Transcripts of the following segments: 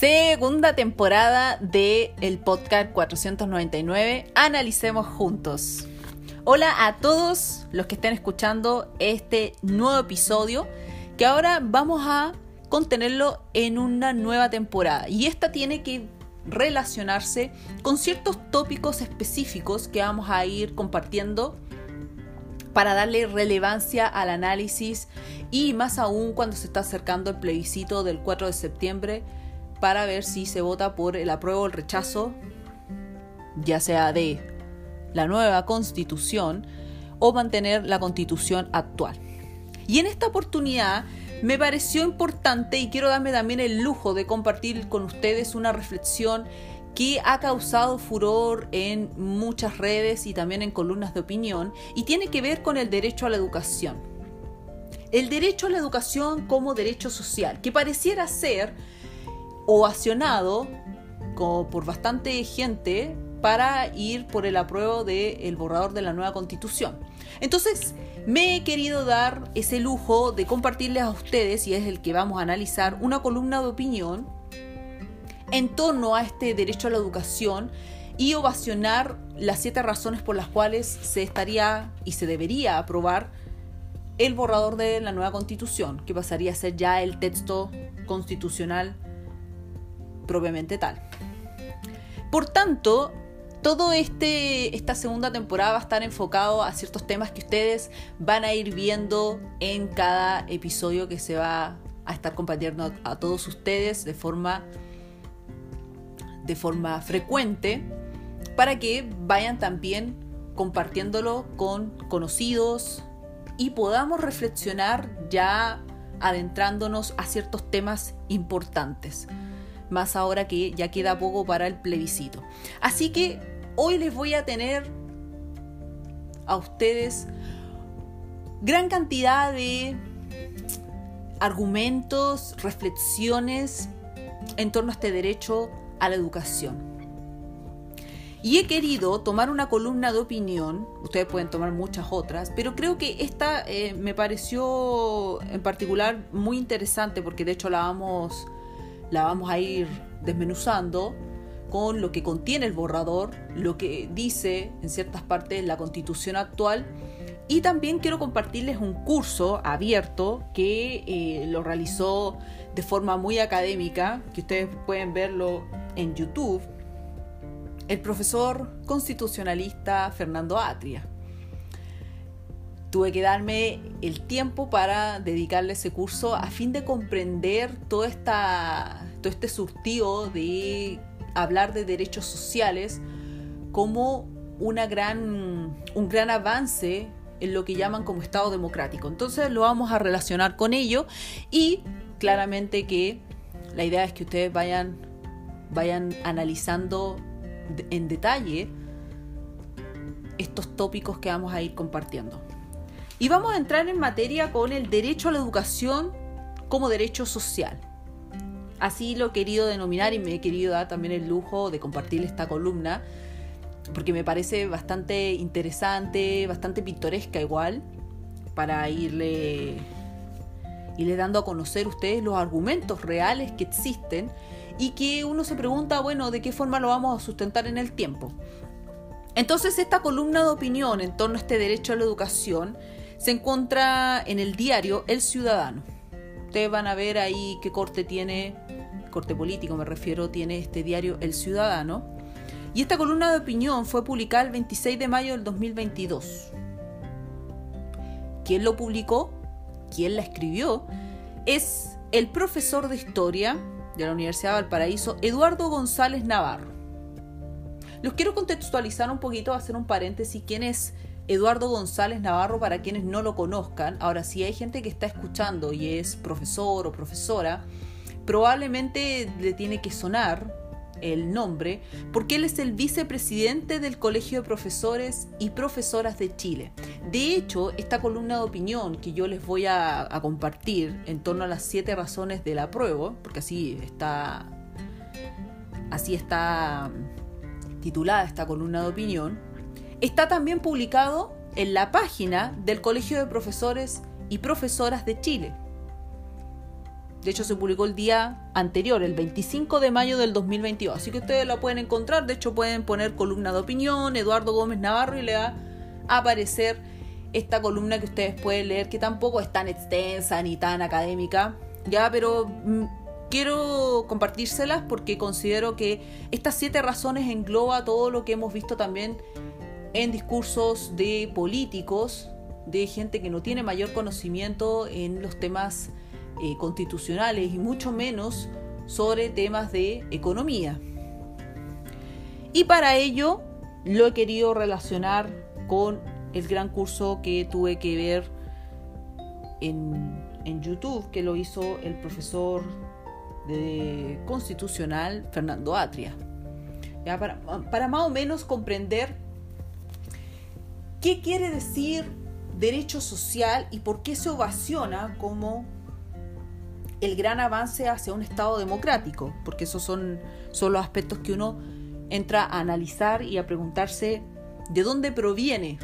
Segunda temporada de el podcast 499. Analicemos juntos. Hola a todos los que estén escuchando este nuevo episodio que ahora vamos a contenerlo en una nueva temporada y esta tiene que relacionarse con ciertos tópicos específicos que vamos a ir compartiendo para darle relevancia al análisis y más aún cuando se está acercando el plebiscito del 4 de septiembre para ver si se vota por el apruebo o el rechazo, ya sea de la nueva constitución o mantener la constitución actual. Y en esta oportunidad me pareció importante y quiero darme también el lujo de compartir con ustedes una reflexión que ha causado furor en muchas redes y también en columnas de opinión y tiene que ver con el derecho a la educación. El derecho a la educación como derecho social, que pareciera ser ovacionado por bastante gente para ir por el apruebo del borrador de la nueva constitución. Entonces, me he querido dar ese lujo de compartirles a ustedes, y es el que vamos a analizar, una columna de opinión en torno a este derecho a la educación y ovacionar las siete razones por las cuales se estaría y se debería aprobar el borrador de la nueva constitución, que pasaría a ser ya el texto constitucional propiamente tal. Por tanto, todo este esta segunda temporada va a estar enfocado a ciertos temas que ustedes van a ir viendo en cada episodio que se va a estar compartiendo a, todos ustedes de forma de forma frecuente para que vayan también compartiéndolo con conocidos y podamos reflexionar ya adentrándonos a ciertos temas importantes más ahora que ya queda poco para el plebiscito. Así que hoy les voy a tener a ustedes gran cantidad de argumentos, reflexiones en torno a este derecho a la educación. Y he querido tomar una columna de opinión, ustedes pueden tomar muchas otras, pero creo que esta eh, me pareció en particular muy interesante porque de hecho la vamos la vamos a ir desmenuzando con lo que contiene el borrador, lo que dice en ciertas partes la constitución actual. Y también quiero compartirles un curso abierto que eh, lo realizó de forma muy académica, que ustedes pueden verlo en YouTube, el profesor constitucionalista Fernando Atria tuve que darme el tiempo para dedicarle ese curso a fin de comprender todo, este surtido de hablar de derechos sociales como una gran, un gran avance en lo que llaman como Estado democrático. Entonces lo vamos a relacionar con ello y claramente que la idea es que ustedes vayan, vayan analizando en detalle estos tópicos que vamos a ir compartiendo. Y vamos a entrar en materia con el derecho a la educación como derecho social. Así lo he querido denominar y me he querido dar también el lujo de compartir esta columna, porque me parece bastante interesante, bastante pintoresca igual, para irle, irle dando a conocer ustedes los argumentos reales que existen y que uno se pregunta, bueno, ¿de qué forma lo vamos a sustentar en el tiempo? Entonces esta columna de opinión en torno a este derecho a la educación se encuentra en el diario El Ciudadano. Ustedes van a ver ahí qué corte tiene, corte político me refiero, tiene este diario El Ciudadano. Y esta columna de opinión fue publicada el 26 de mayo del 2022. ¿Quién lo publicó? ¿Quién la escribió? Es el profesor de historia de la Universidad de Valparaíso, Eduardo González Navarro. Los quiero contextualizar un poquito, hacer un paréntesis, quién es Eduardo González Navarro, para quienes no lo conozcan, ahora si hay gente que está escuchando y es profesor o profesora, probablemente le tiene que sonar el nombre, porque él es el vicepresidente del Colegio de Profesores y Profesoras de Chile. De hecho, esta columna de opinión que yo les voy a, compartir en torno a las siete razones del apruebo, porque así está, así está titulada esta columna de opinión, está también publicado en la página del Colegio de Profesores y Profesoras de Chile. De hecho, se publicó el día anterior, el 25 de mayo del 2022. Así que ustedes la pueden encontrar. De hecho, pueden poner columna de opinión, Eduardo Gómez Navarro, y le va a aparecer esta columna que ustedes pueden leer, que tampoco es tan extensa ni tan académica. Ya, pero mm, quiero compartírselas porque considero que estas siete razones engloba todo lo que hemos visto también en discursos de políticos, de gente que no tiene mayor conocimiento en los temas eh, constitucionales y mucho menos sobre temas de economía. Y para ello lo he querido relacionar con el gran curso que tuve que ver en, YouTube, que lo hizo el profesor de constitucional Fernando Atria. Para, para más o menos comprender qué quiere decir derecho social y por qué se ovaciona como el gran avance hacia un Estado democrático, porque esos son, son los aspectos que uno entra a analizar y a preguntarse de dónde proviene,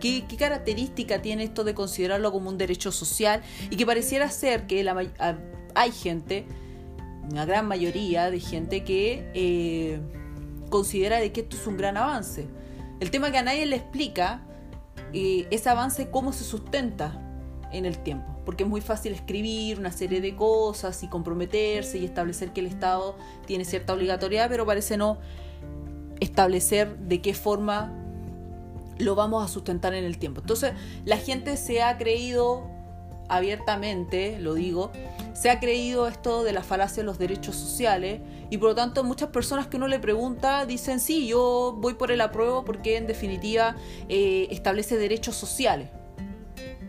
qué, característica tiene esto de considerarlo como un derecho social y que pareciera ser que la, hay gente, una gran mayoría de gente que eh, considera de que esto es un gran avance. El tema que a nadie le explica ese avance cómo se sustenta en el tiempo porque es muy fácil escribir una serie de cosas y comprometerse y establecer que el Estado tiene cierta obligatoriedad, pero parece no establecer de qué forma lo vamos a sustentar en el tiempo. Entonces, la gente se ha creído abiertamente, lo digo, se ha creído esto de la falacia de los derechos sociales y por lo tanto muchas personas que uno le pregunta dicen, sí, yo voy por el apruebo porque en definitiva eh, establece derechos sociales.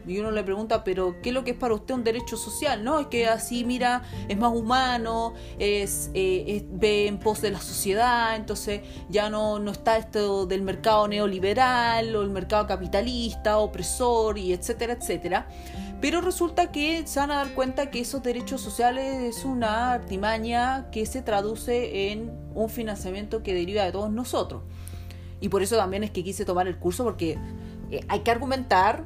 Y uno le pregunta, pero ¿qué es lo que es para usted un derecho social? No, es que así, mira, es más humano, es, eh, ve en pos de la sociedad, entonces ya no, no está esto del mercado neoliberal o el mercado capitalista, opresor y etcétera, etcétera. Pero resulta que se van a dar cuenta que esos derechos sociales es una artimaña que se traduce en un financiamiento que deriva de todos nosotros. Y por eso también es que quise tomar el curso porque eh, hay que argumentar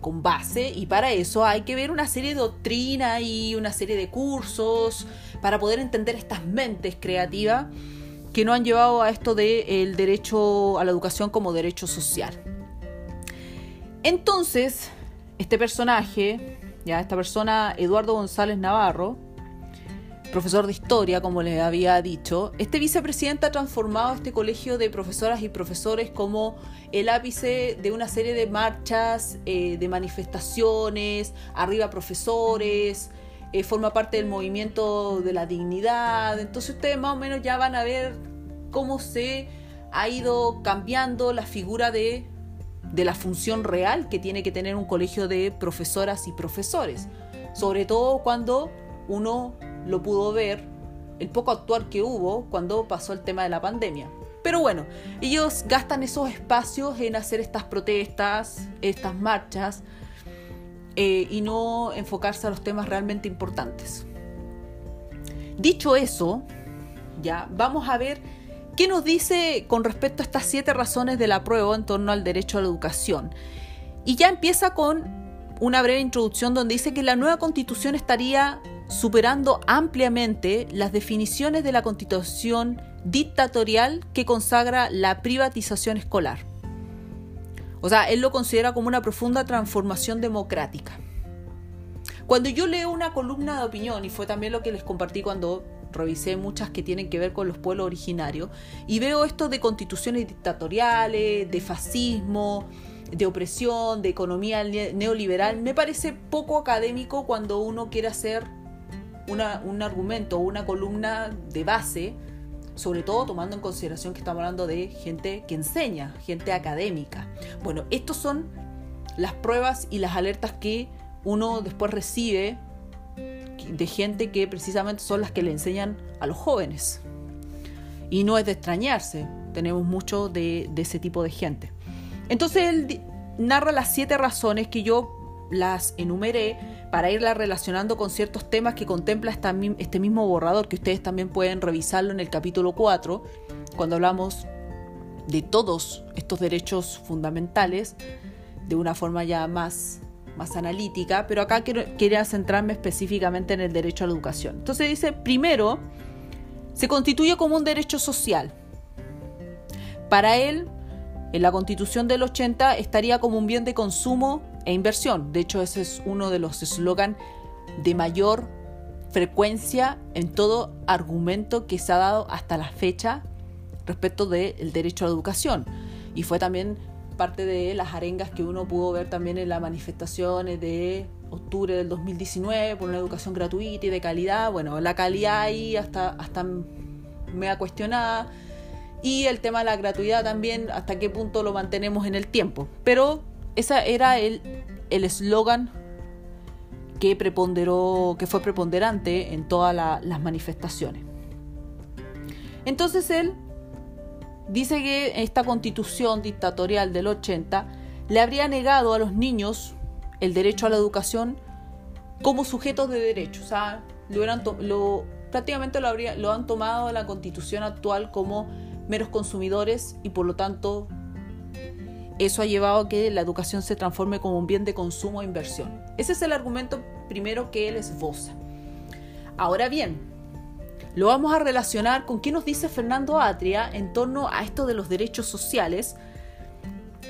con base y para eso hay que ver una serie de doctrina y una serie de cursos para poder entender estas mentes creativas que no han llevado a esto del derecho a la educación como derecho social. Entonces, este personaje, ya esta persona, Eduardo González Navarro, profesor de historia, como les había dicho, este vicepresidente ha transformado este colegio de profesoras y profesores como el ápice de una serie de marchas, eh, de manifestaciones, arriba profesores, eh, forma parte del movimiento de la dignidad. Entonces ustedes más o menos ya van a ver cómo se ha ido cambiando la figura de, de la función real que tiene que tener un colegio de profesoras y profesores. Sobre todo cuando uno lo pudo ver el poco actuar que hubo cuando pasó el tema de la pandemia. Pero bueno, ellos gastan esos espacios en hacer estas protestas, estas marchas, eh, y no enfocarse a los temas realmente importantes. Dicho eso, ya vamos a ver qué nos dice con respecto a estas siete razones de la prueba en torno al derecho a la educación. Y ya empieza con una breve introducción donde dice que la nueva constitución estaría superando ampliamente las definiciones de la constitución dictatorial que consagra la privatización escolar. O sea, él lo considera como una profunda transformación democrática. Cuando yo leo una columna de opinión, y fue también lo que les compartí cuando revisé muchas que tienen que ver con los pueblos originarios, y veo esto de constituciones dictatoriales, de fascismo, de opresión, de economía neoliberal, me parece poco académico cuando uno quiere hacer un argumento una columna de base, sobre todo tomando en consideración que estamos hablando de gente que enseña, gente académica. Bueno, estas son las pruebas y las alertas que uno después recibe de gente que precisamente son las que le enseñan a los jóvenes. Y no es de extrañarse, tenemos mucho de, ese tipo de gente. Entonces él narra las siete razones que yo las enumeré para irla relacionando con ciertos temas que contempla este mismo borrador, que ustedes también pueden revisarlo en el capítulo 4, cuando hablamos de todos estos derechos fundamentales de una forma ya más más analítica, pero acá quiero, quería centrarme específicamente en el derecho a la educación. Entonces dice, primero, se constituye como un derecho social. Para él, en la constitución del 80 estaría como un bien de consumo e inversión. De hecho, ese es uno de los eslogans de mayor frecuencia en todo argumento que se ha dado hasta la fecha respecto del derecho a la educación. Y fue también parte de las arengas que uno pudo ver también en las manifestaciones de octubre del 2019 por una educación gratuita y de calidad. Bueno, la calidad ahí hasta, hasta ha cuestionada. Y el tema de la gratuidad también, hasta qué punto lo mantenemos en el tiempo. Pero ese era el eslogan que preponderó, que fue preponderante en todas las manifestaciones. Entonces él dice que esta constitución dictatorial del 80 le habría negado a los niños el derecho a la educación como sujetos de derecho. O sea, lo, prácticamente lo, habría, lo han tomado la constitución actual como meros consumidores y por lo tanto eso ha llevado a que la educación se transforme como un bien de consumo e inversión. Ese es el argumento primero que él esboza. Ahora bien, lo vamos a relacionar con qué nos dice Fernando Atria en torno a esto de los derechos sociales,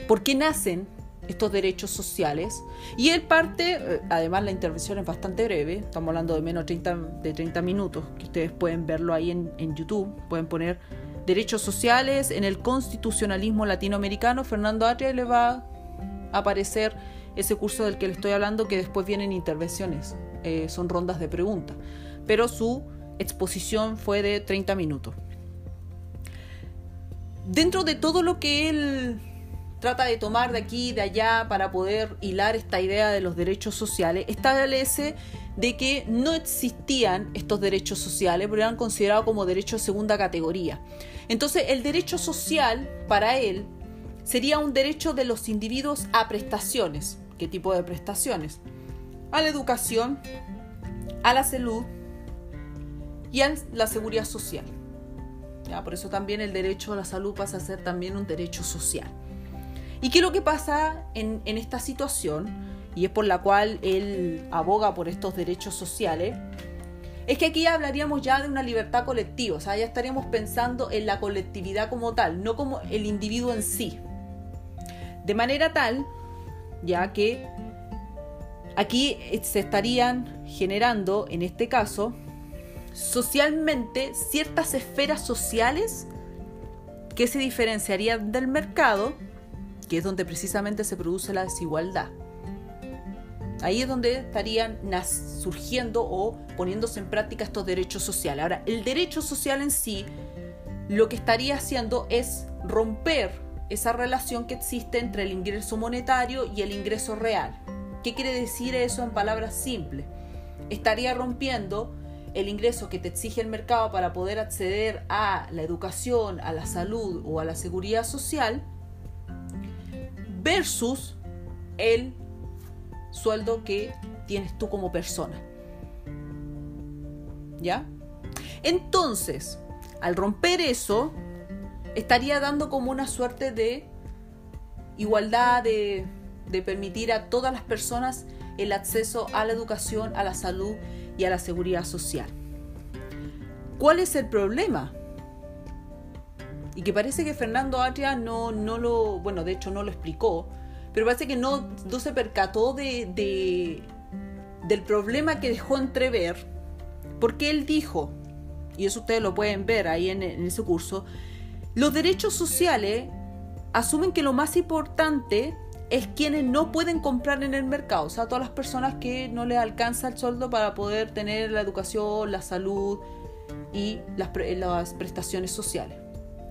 por qué nacen estos derechos sociales. Y él parte, eh, además la intervención es bastante breve, estamos hablando de menos 30, de 30 minutos, que ustedes pueden verlo ahí en, YouTube, pueden poner derechos sociales en el constitucionalismo latinoamericano, Fernando Atria le va a aparecer ese curso del que le estoy hablando, que después vienen intervenciones, eh, son rondas de preguntas, pero su exposición fue de 30 minutos. Dentro de todo lo que él trata de tomar de aquí y de allá para poder hilar esta idea de los derechos sociales, establece de que no existían estos derechos sociales, pero eran considerados como derechos de segunda categoría. Entonces, el derecho social, para él, sería un derecho de los individuos a prestaciones. ¿Qué tipo de prestaciones? A la educación, a la salud y a la seguridad social. ¿Ya? Por eso también el derecho a la salud pasa a ser también un derecho social. ¿Y qué es lo que pasa en, esta situación? Y es por la cual él aboga por estos derechos sociales. Es que aquí hablaríamos ya de una libertad colectiva, o sea, ya estaríamos pensando en la colectividad como tal, no como el individuo en sí. De manera tal, ya que aquí se estarían generando, en este caso, socialmente ciertas esferas sociales que se diferenciarían del mercado que es donde precisamente se produce la desigualdad. Ahí es donde estarían surgiendo o poniéndose en práctica estos derechos sociales. Ahora, el derecho social en sí lo que estaría haciendo es romper esa relación que existe entre el ingreso monetario y el ingreso real. ¿Qué quiere decir eso en palabras simples? Estaría rompiendo el ingreso que te exige el mercado para poder acceder a la educación, a la salud o a la seguridad social versus el sueldo que tienes tú como persona. ¿Ya? Entonces, al romper eso, estaría dando como una suerte de igualdad, de, de, permitir a todas las personas el acceso a la educación, a la salud y a la seguridad social. ¿Cuál es el problema? y que parece que Fernando Atria no, no lo, bueno, de hecho no lo explicó, pero parece que no, no se percató de, del problema que dejó entrever, porque él dijo, y eso ustedes lo pueden ver ahí en, en ese curso, los derechos sociales asumen que lo más importante es quienes no pueden comprar en el mercado, o sea, todas las personas que no les alcanza el sueldo para poder tener la educación, la salud y las, las prestaciones sociales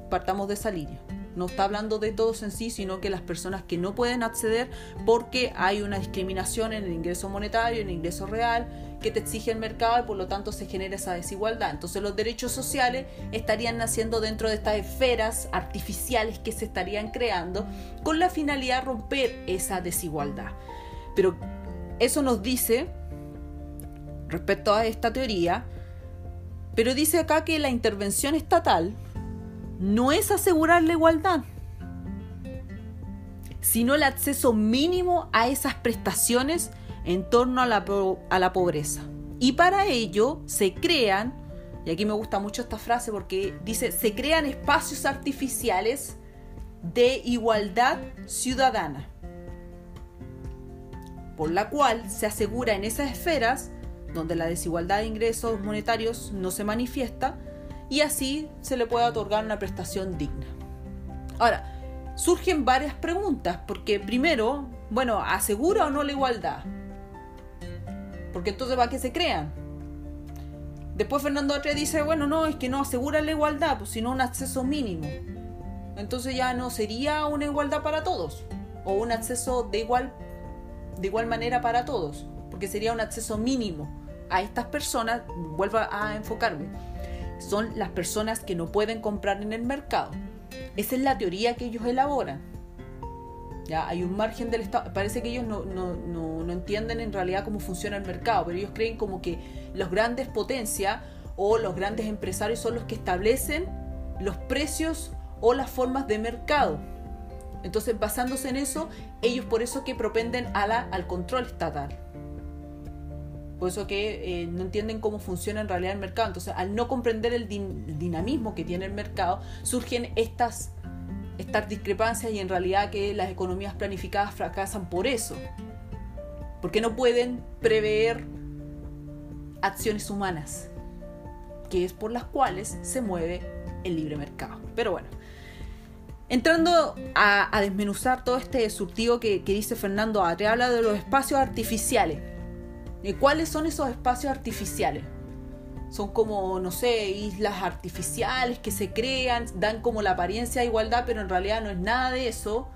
partamos de esa línea. No está hablando de todos en sí, sino que las personas que no pueden acceder porque hay una discriminación en el ingreso monetario, en el ingreso real, que te exige el mercado y por lo tanto se genera esa desigualdad. Entonces los derechos sociales estarían naciendo dentro de estas esferas artificiales que se estarían creando con la finalidad de romper esa desigualdad. Pero eso nos dice, respecto a esta teoría, pero dice acá que la intervención estatal no es asegurar la igualdad. sino el acceso mínimo a esas prestaciones en torno a la, a la pobreza. Y para ello se crean, y aquí me gusta mucho esta frase porque dice, se crean espacios artificiales de igualdad ciudadana, por la cual se asegura en esas esferas donde la desigualdad de ingresos monetarios no se manifiesta y así se le puede otorgar una prestación digna. Ahora, surgen varias preguntas, porque primero, bueno, ¿asegura o no la igualdad? Porque entonces va que se crean. Después Fernando Atria dice, bueno, no, es que no asegura la igualdad, pues sino un acceso mínimo. Entonces ya no sería una igualdad para todos, o un acceso de igual, de igual manera para todos, porque sería un acceso mínimo a estas personas, vuelvo a enfocarme, son las personas que no pueden comprar en el mercado. Esa es la teoría que ellos elaboran. Ya hay un margen del Estado. Parece que ellos no, no, no, entienden en realidad cómo funciona el mercado, pero ellos creen como que los grandes potencias o los grandes empresarios son los que establecen los precios o las formas de mercado. Entonces, basándose en eso, ellos por eso que propenden a al control estatal. Por eso que eh, no entienden cómo funciona en realidad el mercado. Entonces, al no comprender el, dinamismo que tiene el mercado, surgen estas, estas discrepancias y en realidad que las economías planificadas fracasan por eso. Porque no pueden prever acciones humanas, que es por las cuales se mueve el libre mercado. Pero bueno, entrando a, desmenuzar todo este surtido que, dice Fernando Atre, habla de los espacios artificiales ¿Cuáles son esos espacios artificiales? Son como, no sé, islas artificiales que se crean, dan como la apariencia de igualdad, pero en realidad no es nada de eso,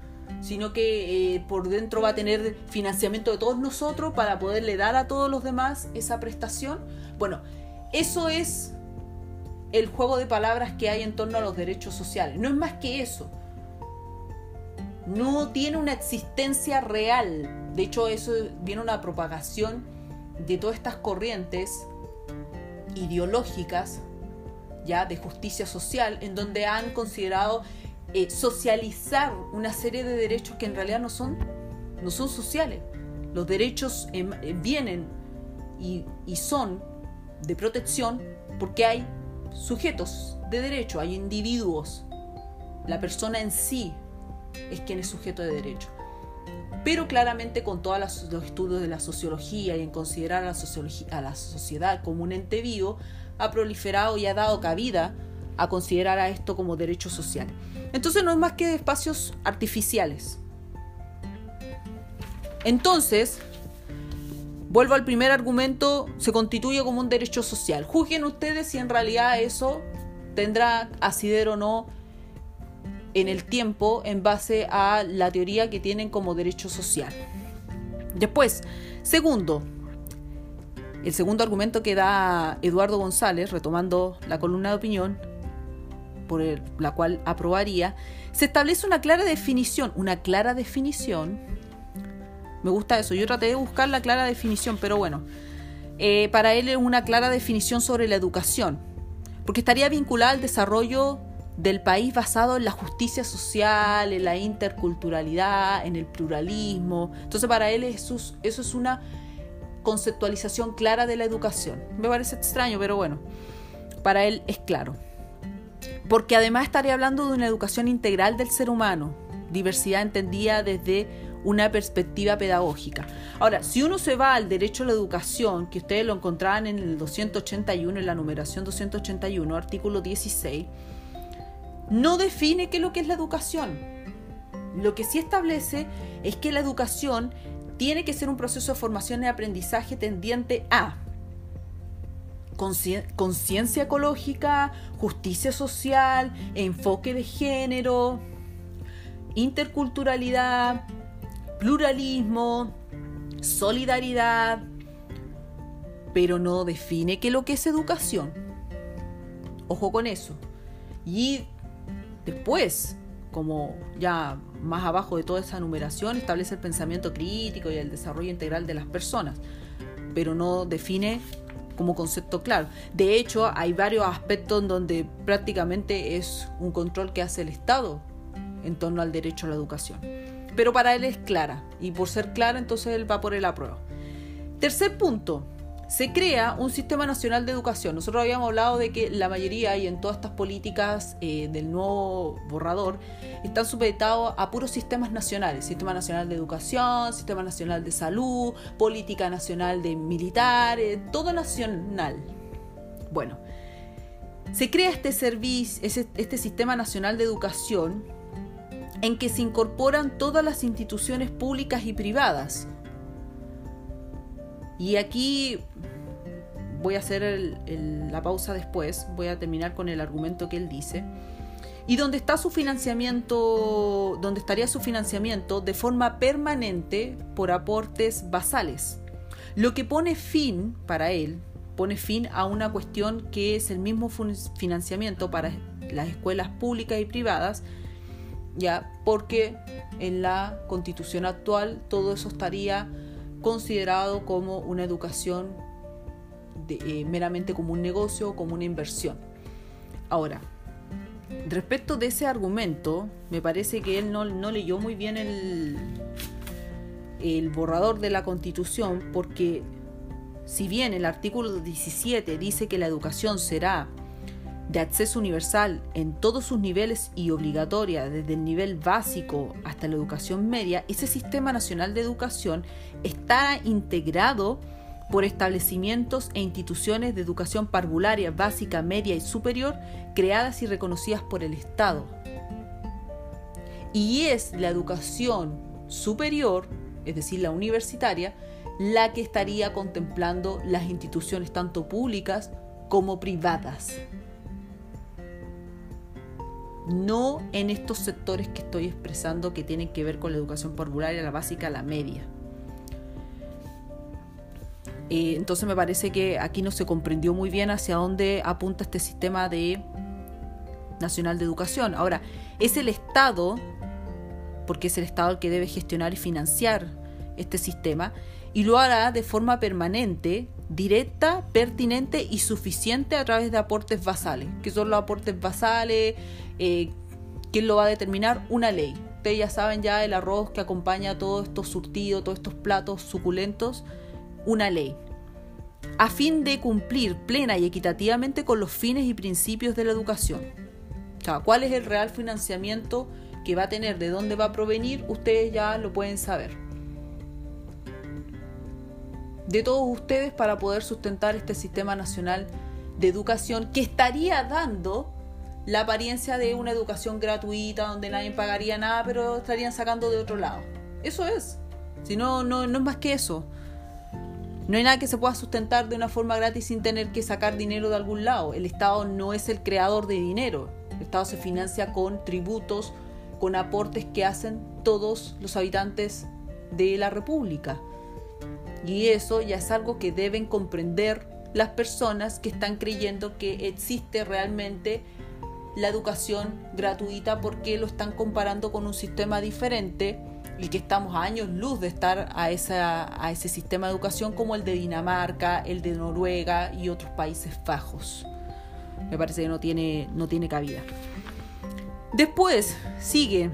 sino que eh, por dentro va a tener financiamiento de todos nosotros para poderle dar a todos los demás esa prestación. Bueno, eso es el juego de palabras que hay en torno a los derechos sociales. No es más que eso. No tiene una existencia real. De hecho, eso viene una propagación de todas estas corrientes ideológicas ya de justicia social en donde han considerado eh, socializar una serie de derechos que en realidad no son no son sociales. Los derechos em, eh, vienen y, y son de protección porque hay sujetos de derecho hay individuos. La persona en sí es quien es sujeto de derecho pero claramente con todos los estudios de la sociología y en considerar a la, sociedad como un ente vivo, ha proliferado y ha dado cabida a considerar a esto como derecho social. Entonces no es más que espacios artificiales. Entonces, vuelvo al primer argumento, se constituye como un derecho social. Juzguen ustedes si en realidad eso tendrá asidero o no en el tiempo en base a la teoría que tienen como derecho social. Después, segundo, el segundo argumento que da Eduardo González, retomando la columna de opinión, por la cual aprobaría, se establece una clara definición, una clara definición, me gusta eso, yo traté de buscar la clara definición, pero bueno, eh, para él es una clara definición sobre la educación, porque estaría vinculada al desarrollo del país basado en la justicia social, en la interculturalidad, en el pluralismo. Entonces para él eso, es una conceptualización clara de la educación. Me parece extraño, pero bueno, para él es claro. Porque además estaría hablando de una educación integral del ser humano, diversidad entendida desde una perspectiva pedagógica. Ahora, si uno se va al derecho a la educación, que ustedes lo encontraban en el 281, en la numeración 281, artículo 16, no define qué es lo que es la educación. Lo que sí establece es que la educación tiene que ser un proceso de formación y aprendizaje tendiente a conciencia ecológica, justicia social, enfoque de género, interculturalidad, pluralismo, solidaridad, pero no define qué es lo que es educación. Ojo con eso. Y Después, como ya más abajo de toda esa numeración, establece el pensamiento crítico y el desarrollo integral de las personas, pero no define como concepto claro. De hecho, hay varios aspectos en donde prácticamente es un control que hace el Estado en torno al derecho a la educación. pero para él es clara. Y por ser clara, entonces él va por el apruebo. Tercer punto, se crea un sistema nacional de educación. Nosotros habíamos hablado de que la mayoría y en todas estas políticas eh, del nuevo borrador están supeditados a puros sistemas nacionales. Sistema nacional de educación, sistema nacional de salud, política nacional de militares, todo nacional. Bueno, se crea este servicio, este sistema nacional de educación en que se incorporan todas las instituciones públicas y privadas y aquí voy a hacer la pausa después, voy a terminar con el argumento que él dice. Y donde está su financiamiento, donde estaría su financiamiento de forma permanente por aportes basales. Lo que pone fin para él, pone fin a una cuestión que es el mismo financiamiento para las escuelas públicas y privadas, ya porque en la constitución actual todo eso estaría considerado como una educación eh, meramente como un negocio o como una inversión. Ahora, respecto de ese argumento, me parece que él no, no leyó muy bien el, el borrador de la constitución porque si bien el artículo 17 dice que la educación será de acceso universal en todos sus niveles y obligatoria desde el nivel básico hasta la educación media, ese sistema nacional de educación está integrado por establecimientos e instituciones de educación parvularia, básica, media y superior creadas y reconocidas por el Estado. Y es la educación superior, es decir, la universitaria, la que estaría contemplando las instituciones tanto públicas como privadas no en estos sectores que estoy expresando que tienen que ver con la educación parvularia, la básica, la media. Eh, entonces me parece que aquí no se comprendió muy bien hacia dónde apunta este sistema de nacional de educación. Ahora, es el Estado, porque es el Estado el que debe gestionar y financiar este sistema, y lo hará de forma permanente, directa, pertinente y suficiente a través de aportes basales. ¿Qué son los aportes basales? Eh, ¿Quién lo va a determinar? Una ley. Ustedes ya saben ya el arroz que acompaña todos estos surtidos, todos estos platos suculentos, una ley. A fin de cumplir plena y equitativamente con los fines y principios de la educación. O sea, ¿cuál es el real financiamiento que va a tener? ¿De dónde va a provenir? Ustedes ya lo pueden saber. De todos ustedes para poder sustentar este sistema nacional de educación que estaría dando la apariencia de una educación gratuita donde nadie pagaría nada, pero estarían sacando de otro lado. Eso es. Si no, no, no es más que eso. No hay nada que se pueda sustentar de una forma gratis sin tener que sacar dinero de algún lado. El Estado no es el creador de dinero. El Estado se financia con tributos, con aportes que hacen todos los habitantes de la República. Y eso ya es algo que deben comprender las personas que están creyendo que existe realmente la educación gratuita porque lo están comparando con un sistema diferente y que estamos a años luz de estar a, esa, a ese sistema de educación como el de Dinamarca, el de Noruega y otros países bajos. Me parece que no tiene, no tiene cabida. Después sigue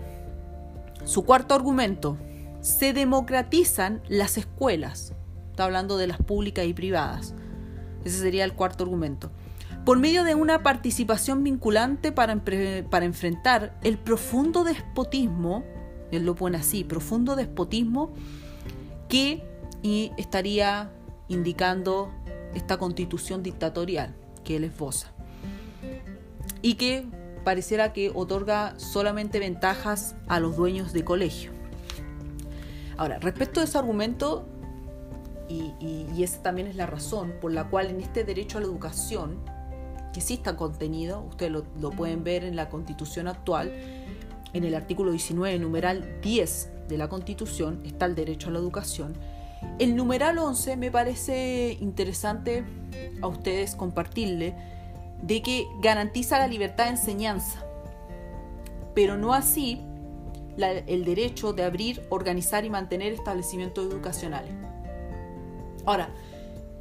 su cuarto argumento. Se democratizan las escuelas. Está hablando de las públicas y privadas. Ese sería el cuarto argumento por medio de una participación vinculante para, para enfrentar el profundo despotismo, él lo pone así, profundo despotismo que estaría indicando esta constitución dictatorial que él esboza y que pareciera que otorga solamente ventajas a los dueños de colegio. Ahora, respecto a ese argumento, y, esa también es la razón por la cual en este derecho a la educación que sí está contenido, ustedes lo, pueden ver en la constitución actual, en el artículo 19, numeral 10 de la constitución, está el derecho a la educación. El numeral 11 me parece interesante a ustedes compartirle de que garantiza la libertad de enseñanza, pero no así el derecho de abrir, organizar y mantener establecimientos educacionales. Ahora,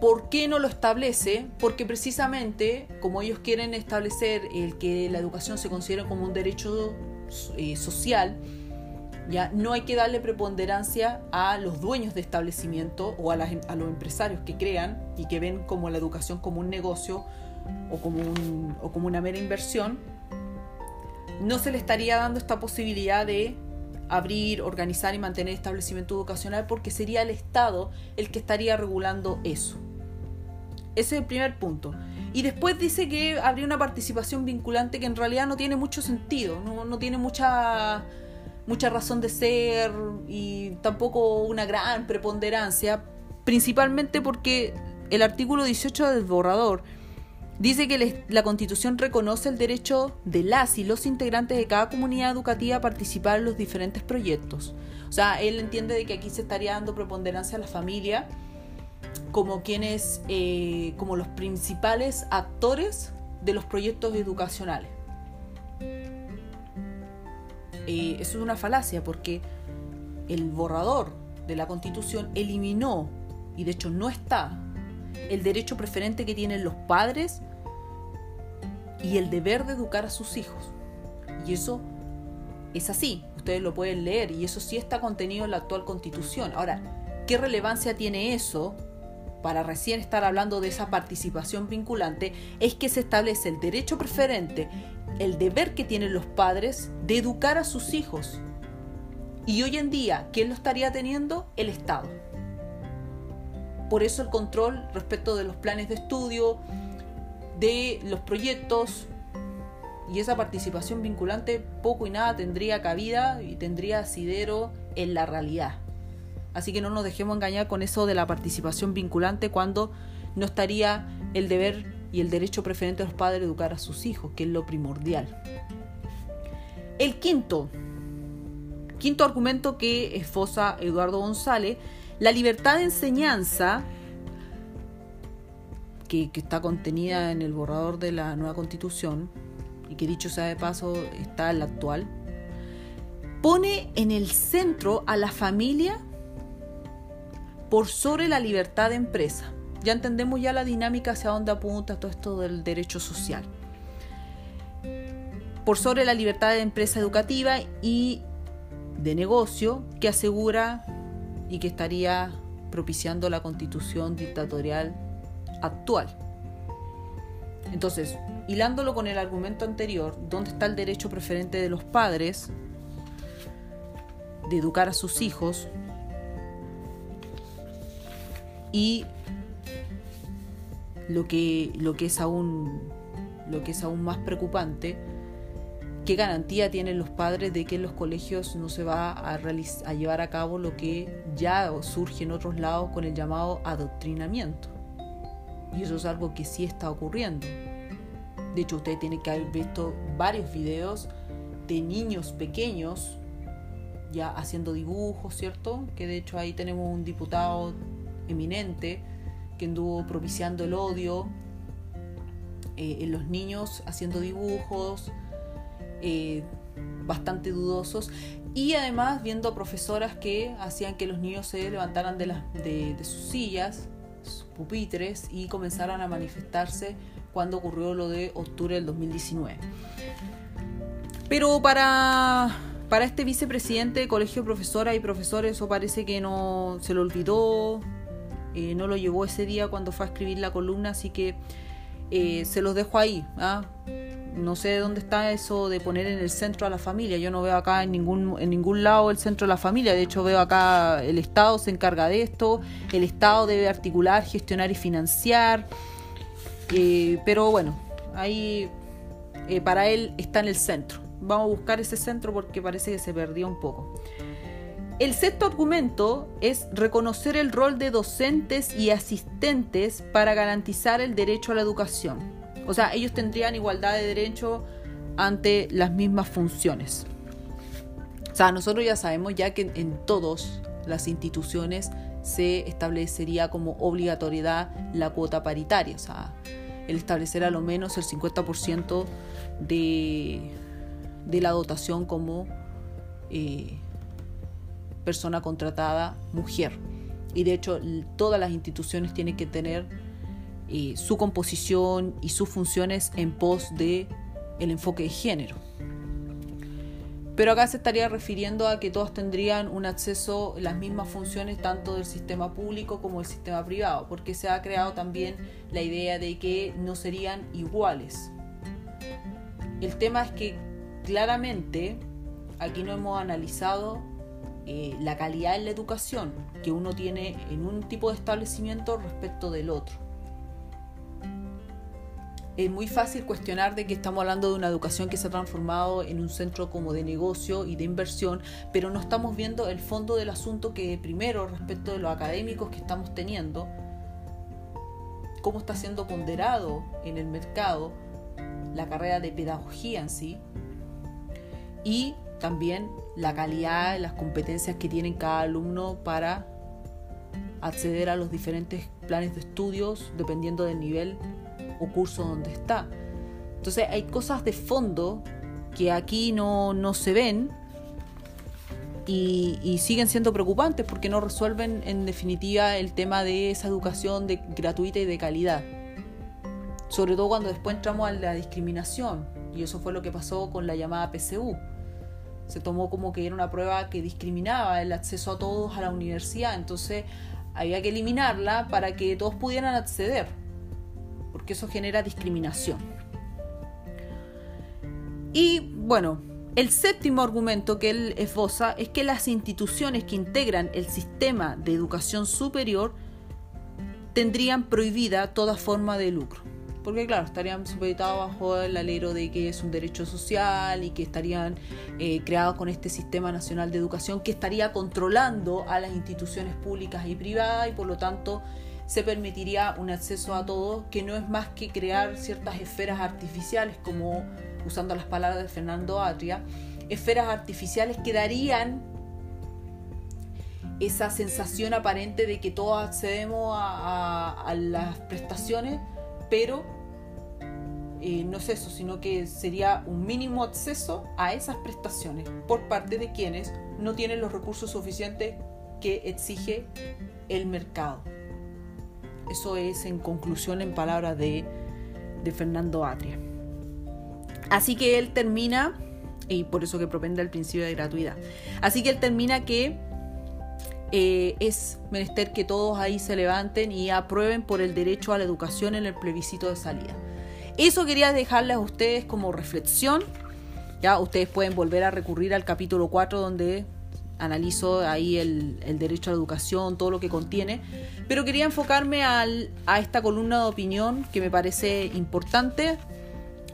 ¿Por qué no lo establece? Porque precisamente, como ellos quieren establecer el que la educación se considere como un derecho eh, social, Ya no hay que darle preponderancia a los dueños de establecimiento o a, a los empresarios que crean y que ven como la educación como un negocio o como una mera inversión. No se le estaría dando esta posibilidad de abrir, organizar y mantener establecimiento educacional porque sería el Estado el que estaría regulando eso. Ese es el primer punto. Y después dice que habría una participación vinculante que en realidad no tiene mucho sentido, no, no tiene mucha, mucha razón de ser y tampoco una gran preponderancia, principalmente porque el artículo 18 del borrador dice que la Constitución reconoce el derecho de las y los integrantes de cada comunidad educativa a participar en los diferentes proyectos. O sea, él entiende de que aquí se estaría dando preponderancia a la familia como quienes, eh, como los principales actores de los proyectos educacionales. Eh, eso es una falacia porque el borrador de la constitución eliminó, y de hecho no está, el derecho preferente que tienen los padres y el deber de educar a sus hijos. Y eso es así, ustedes lo pueden leer y eso sí está contenido en la actual constitución. Ahora, ¿qué relevancia tiene eso para recién estar hablando de esa participación vinculante, es que se establece el derecho preferente, el deber que tienen los padres de educar a sus hijos. Y hoy en día, ¿quién lo estaría teniendo? El Estado. Por eso el control respecto de los planes de estudio, de los proyectos y esa participación vinculante poco y nada tendría cabida y tendría asidero en la realidad. Así que no nos dejemos engañar con eso de la participación vinculante cuando no estaría el deber y el derecho preferente de los padres educar a sus hijos, que es lo primordial. El quinto, quinto argumento que esfosa Eduardo González, la libertad de enseñanza, que, está contenida en el borrador de la nueva constitución, y que dicho sea de paso está en la actual, pone en el centro a la familia por sobre la libertad de empresa. Ya entendemos ya la dinámica hacia dónde apunta todo esto del derecho social. Por sobre la libertad de empresa educativa y de negocio que asegura y que estaría propiciando la constitución dictatorial actual. Entonces, hilándolo con el argumento anterior, ¿dónde está el derecho preferente de los padres de educar a sus hijos? Y lo que, lo que, es, aún, lo que es aún más preocupante, ¿qué garantía tienen los padres de que en los colegios no se va a, a llevar a cabo lo que ya surge en otros lados con el llamado adoctrinamiento? Y eso es algo que sí está ocurriendo. De hecho, usted tiene que haber visto varios videos de niños pequeños ya haciendo dibujos, ¿cierto? Que de hecho ahí tenemos un diputado eminente que anduvo propiciando el odio eh, en los niños, haciendo dibujos eh, bastante dudosos y además viendo profesoras que hacían que los niños se levantaran de, las, de, sus sillas, pupitres y comenzaran a manifestarse cuando ocurrió lo de octubre del 2019. Pero para, para este vicepresidente de colegio de profesoras y profesores eso parece que no se lo olvidó, eh, no lo llevó ese día cuando fue a escribir la columna, así que eh, se los dejo ahí. ¿ah? No sé dónde está eso de poner en el centro a la familia. Yo no veo acá en ningún, en ningún lado el centro de la familia. De hecho, veo acá el Estado se encarga de esto. El Estado debe articular, gestionar y financiar. Eh, pero bueno, ahí para él está en el centro. Vamos a buscar ese centro porque parece que se perdió un poco. El sexto argumento es reconocer el rol de docentes y asistentes para garantizar el derecho a la educación. O sea, ellos tendrían igualdad de derecho ante las mismas funciones. O sea, nosotros ya sabemos ya que en todas las instituciones se establecería como obligatoriedad la cuota paritaria, o sea, el establecer a lo menos el 50% de, de la dotación como eh, persona contratada mujer. Y de hecho todas las instituciones tienen que tener su composición y sus funciones en pos de el enfoque de género. pero acá se estaría refiriendo a que todos tendrían un acceso, las mismas funciones tanto del sistema público como del sistema privado, porque se ha creado también la idea de que no serían iguales. El tema es que claramente aquí no hemos analizado eh, la calidad en la educación que uno tiene en un tipo de establecimiento respecto del otro es muy fácil cuestionar de que estamos hablando de una educación que se ha transformado en un centro como de negocio y de inversión, pero no estamos viendo el fondo del asunto que primero respecto de los académicos que estamos teniendo, cómo está siendo ponderado en el mercado la carrera de pedagogía en sí y también la calidad, las competencias que tiene cada alumno para acceder a los diferentes planes de estudios dependiendo del nivel o curso donde está. Entonces hay cosas de fondo que aquí no, se ven y, siguen siendo preocupantes porque no resuelven en definitiva el tema de esa educación de, gratuita y de calidad. Sobre todo cuando después entramos a la discriminación y eso fue lo que pasó con la llamada PCU. Se tomó como que era una prueba que discriminaba el acceso a todos a la universidad, entonces había que eliminarla para que todos pudieran acceder porque eso genera discriminación. Y bueno, el séptimo argumento que él esboza es que las instituciones que integran el sistema de educación superior tendrían prohibida toda forma de lucro. Porque claro, estarían supeditados bajo el alero de que es un derecho social y que estarían eh, creados con este sistema nacional de educación que estaría controlando a las instituciones públicas y privadas y por lo tanto se permitiría un acceso a todo que no es más que crear ciertas esferas artificiales, como usando las palabras de Fernando Atria, esferas artificiales que darían esa sensación aparente de que todos accedemos a, las prestaciones, pero eh, no es eso, sino que sería un mínimo acceso a esas prestaciones por parte de quienes no tienen los recursos suficientes que exige el mercado. Eso es en conclusión en palabras de, Fernando Atria. Así que él termina, y por eso que propende el principio de gratuidad, así que él termina que eh, es menester que todos ahí se levanten y aprueben por el derecho a la educación en el plebiscito de salida. Eso quería dejarles a ustedes como reflexión. Ya ustedes pueden volver a recurrir al capítulo 4 donde analizo ahí el, derecho a la educación, todo lo que contiene, pero quería enfocarme a esta columna de opinión que me parece importante.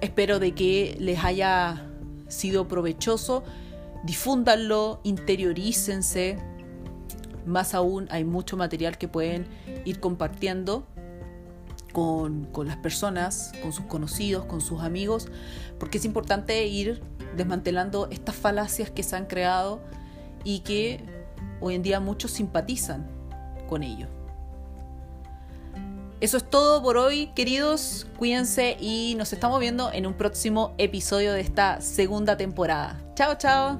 Espero de que les haya sido provechoso. Difúndanlo, interiorícense. Más aún, hay mucho material que pueden ir compartiendo con, con, las personas, con sus conocidos, con sus amigos, porque es importante ir desmantelando estas falacias que se han creado y que hoy en día muchos simpatizan con ello. Eso es todo por hoy, queridos. Cuídense y nos estamos viendo en un próximo episodio de esta segunda temporada. Chao, chao.